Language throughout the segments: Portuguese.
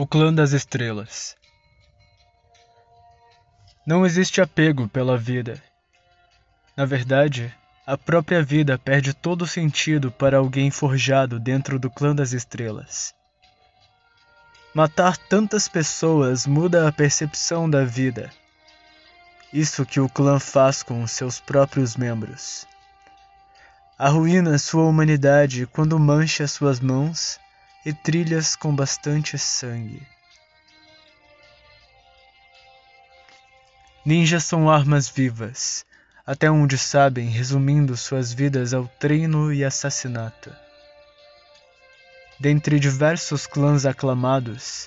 O Clã das Estrelas Não existe apego pela vida. Na verdade, a própria vida perde todo sentido para alguém forjado dentro do Clã das Estrelas. Matar tantas pessoas muda a percepção da vida. Isso que o clã faz com seus próprios membros. Arruína sua humanidade quando mancha suas mãos e trilhas com bastante sangue. Ninjas são armas vivas, até onde sabem, resumindo suas vidas ao treino e assassinato. Dentre diversos clãs aclamados,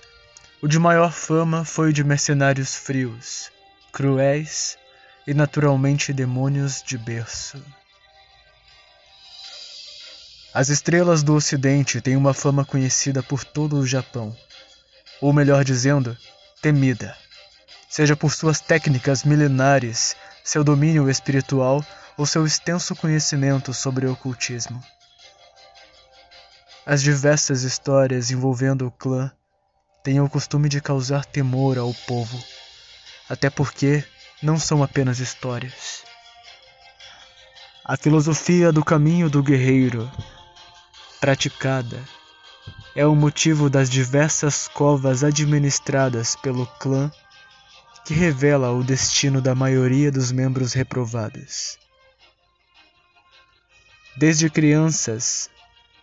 o de maior fama foi o de mercenários frios, cruéis e naturalmente demônios de berço. As estrelas do Ocidente têm uma fama conhecida por todo o Japão, ou melhor dizendo, temida, seja por suas técnicas milenares, seu domínio espiritual ou seu extenso conhecimento sobre o ocultismo. As diversas histórias envolvendo o clã têm o costume de causar temor ao povo, até porque não são apenas histórias. A filosofia do caminho do guerreiro praticada é o motivo das diversas covas administradas pelo clã que revela o destino da maioria dos membros reprovados. Desde crianças,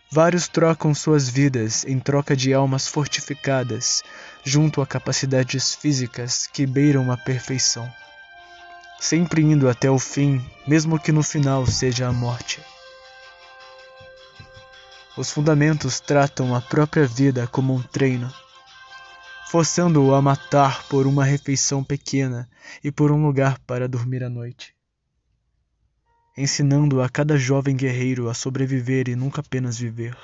vários trocam suas vidas em troca de almas fortificadas junto a capacidades físicas que beiram a perfeição, sempre indo até o fim, mesmo que no final seja a morte. Os fundamentos tratam a própria vida como um treino, forçando-o a matar por uma refeição pequena e por um lugar para dormir à noite. Ensinando a cada jovem guerreiro a sobreviver e nunca apenas viver.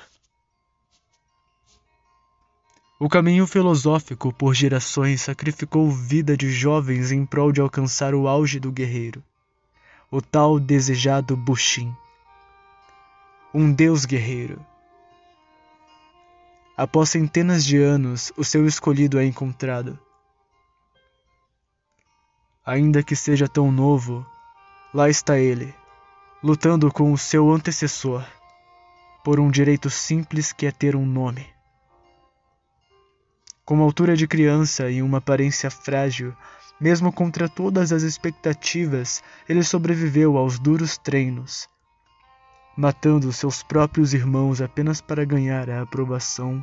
O caminho filosófico por gerações sacrificou vida de jovens em prol de alcançar o auge do guerreiro, o tal desejado Bushin. Um deus guerreiro Após centenas de anos, o seu escolhido é encontrado. Ainda que seja tão novo, lá está ele, lutando com o seu antecessor, por um direito simples que é ter um nome. Com uma altura de criança e uma aparência frágil, mesmo contra todas as expectativas, ele sobreviveu aos duros treinos matando seus próprios irmãos apenas para ganhar a aprovação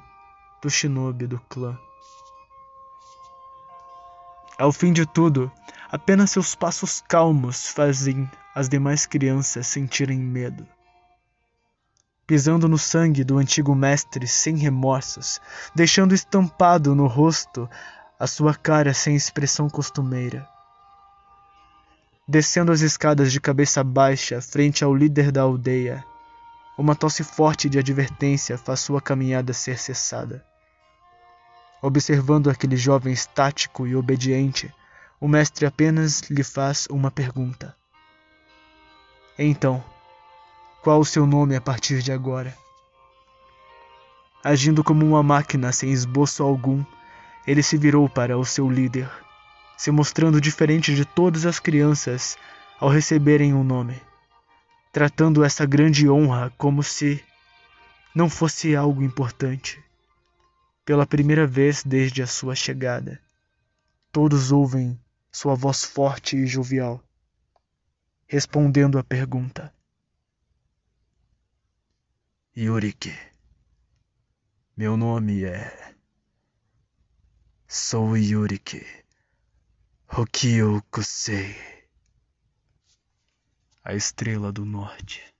do shinobi do clã. Ao fim de tudo, apenas seus passos calmos fazem as demais crianças sentirem medo. Pisando no sangue do antigo mestre sem remorsos, deixando estampado no rosto a sua cara sem expressão costumeira descendo as escadas de cabeça baixa frente ao líder da aldeia. Uma tosse forte de advertência faz sua caminhada ser cessada. Observando aquele jovem estático e obediente, o mestre apenas lhe faz uma pergunta. Então, qual o seu nome a partir de agora? Agindo como uma máquina sem esboço algum, ele se virou para o seu líder se mostrando diferente de todas as crianças ao receberem um nome, tratando essa grande honra como se não fosse algo importante. Pela primeira vez desde a sua chegada, todos ouvem sua voz forte e jovial, respondendo à pergunta: Yuriki, meu nome é. Sou Yuriki. Hokyokusei, a estrela do norte.